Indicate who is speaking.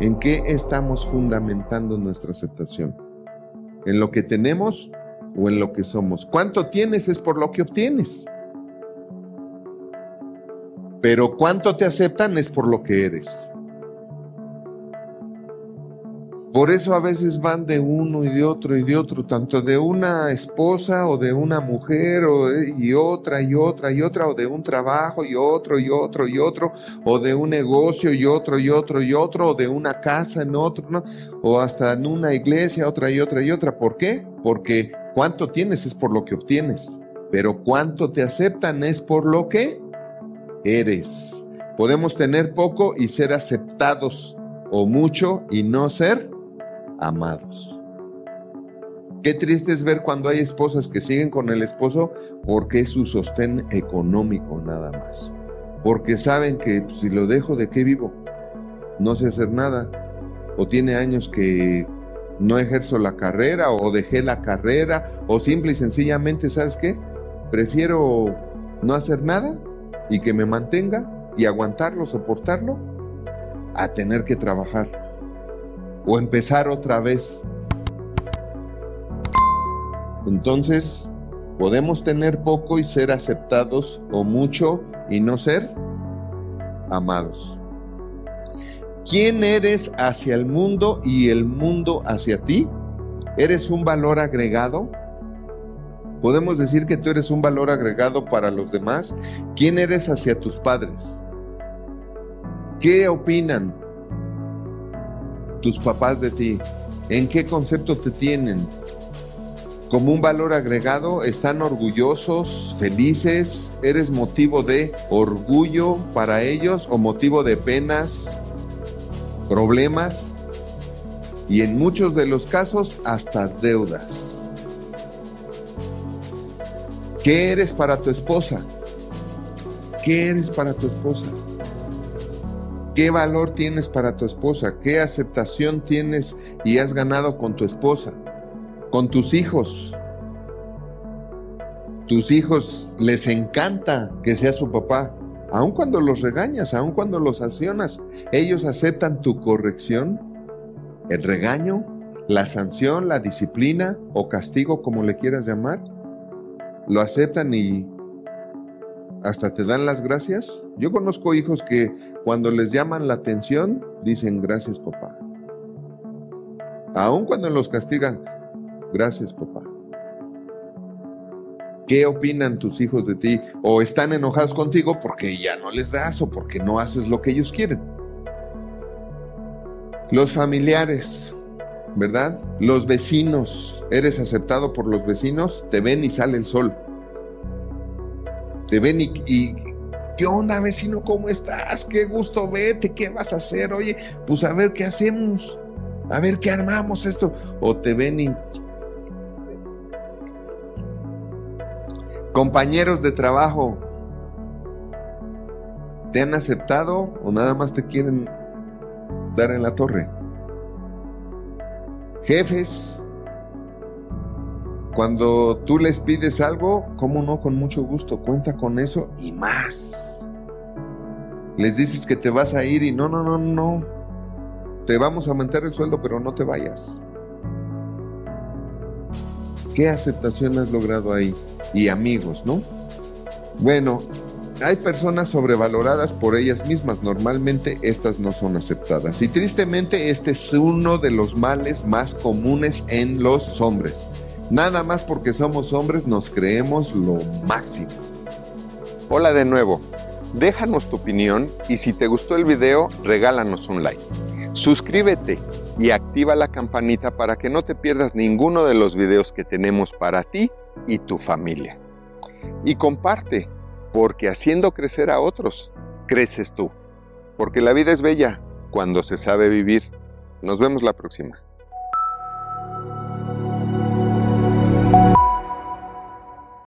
Speaker 1: ¿En qué estamos fundamentando nuestra aceptación? ¿En lo que tenemos o en lo que somos? ¿Cuánto tienes es por lo que obtienes? Pero cuánto te aceptan es por lo que eres. Por eso a veces van de uno y de otro y de otro, tanto de una esposa o de una mujer o y otra y otra y otra, o de un trabajo y otro y otro y otro, o de un negocio y otro y otro y otro, o de una casa en otro, o hasta en una iglesia, otra y otra y otra. ¿Por qué? Porque cuánto tienes es por lo que obtienes, pero cuánto te aceptan es por lo que eres. Podemos tener poco y ser aceptados, o mucho y no ser amados. Qué triste es ver cuando hay esposas que siguen con el esposo porque es su sostén económico nada más. Porque saben que si lo dejo, ¿de qué vivo? No sé hacer nada. O tiene años que no ejerzo la carrera o dejé la carrera o simple y sencillamente, ¿sabes qué? Prefiero no hacer nada y que me mantenga y aguantarlo, soportarlo, a tener que trabajar o empezar otra vez. Entonces, podemos tener poco y ser aceptados o mucho y no ser amados. ¿Quién eres hacia el mundo y el mundo hacia ti? ¿Eres un valor agregado? ¿Podemos decir que tú eres un valor agregado para los demás? ¿Quién eres hacia tus padres? ¿Qué opinan tus papás de ti? ¿En qué concepto te tienen? Como un valor agregado, están orgullosos, felices, eres motivo de orgullo para ellos o motivo de penas, problemas y en muchos de los casos hasta deudas. ¿Qué eres para tu esposa? ¿Qué eres para tu esposa? ¿Qué valor tienes para tu esposa? ¿Qué aceptación tienes y has ganado con tu esposa? Con tus hijos. Tus hijos les encanta que sea su papá. Aun cuando los regañas, aun cuando los sancionas, ellos aceptan tu corrección, el regaño, la sanción, la disciplina o castigo, como le quieras llamar. Lo aceptan y hasta te dan las gracias. Yo conozco hijos que cuando les llaman la atención, dicen gracias papá. Aun cuando los castigan, gracias papá. ¿Qué opinan tus hijos de ti? ¿O están enojados contigo porque ya no les das o porque no haces lo que ellos quieren? Los familiares, ¿verdad? Los vecinos. ¿Eres aceptado por los vecinos? Te ven y sale el sol te ven y, ¿qué onda vecino? ¿Cómo estás? Qué gusto verte, ¿qué vas a hacer? Oye, pues a ver qué hacemos, a ver qué armamos esto. O te ven y... Compañeros de trabajo, ¿te han aceptado o nada más te quieren dar en la torre? Jefes, cuando tú les pides algo, ¿cómo no? Con mucho gusto, cuenta con eso y más. Les dices que te vas a ir y no, no, no, no. Te vamos a aumentar el sueldo, pero no te vayas. ¿Qué aceptación has logrado ahí? Y amigos, ¿no? Bueno, hay personas sobrevaloradas por ellas mismas. Normalmente estas no son aceptadas. Y tristemente este es uno de los males más comunes en los hombres. Nada más porque somos hombres nos creemos lo máximo. Hola de nuevo. Déjanos tu opinión y si te gustó el video, regálanos un like. Suscríbete y activa la campanita para que no te pierdas ninguno de los videos que tenemos para ti y tu familia. Y comparte, porque haciendo crecer a otros, creces tú. Porque la vida es bella cuando se sabe vivir. Nos vemos la próxima.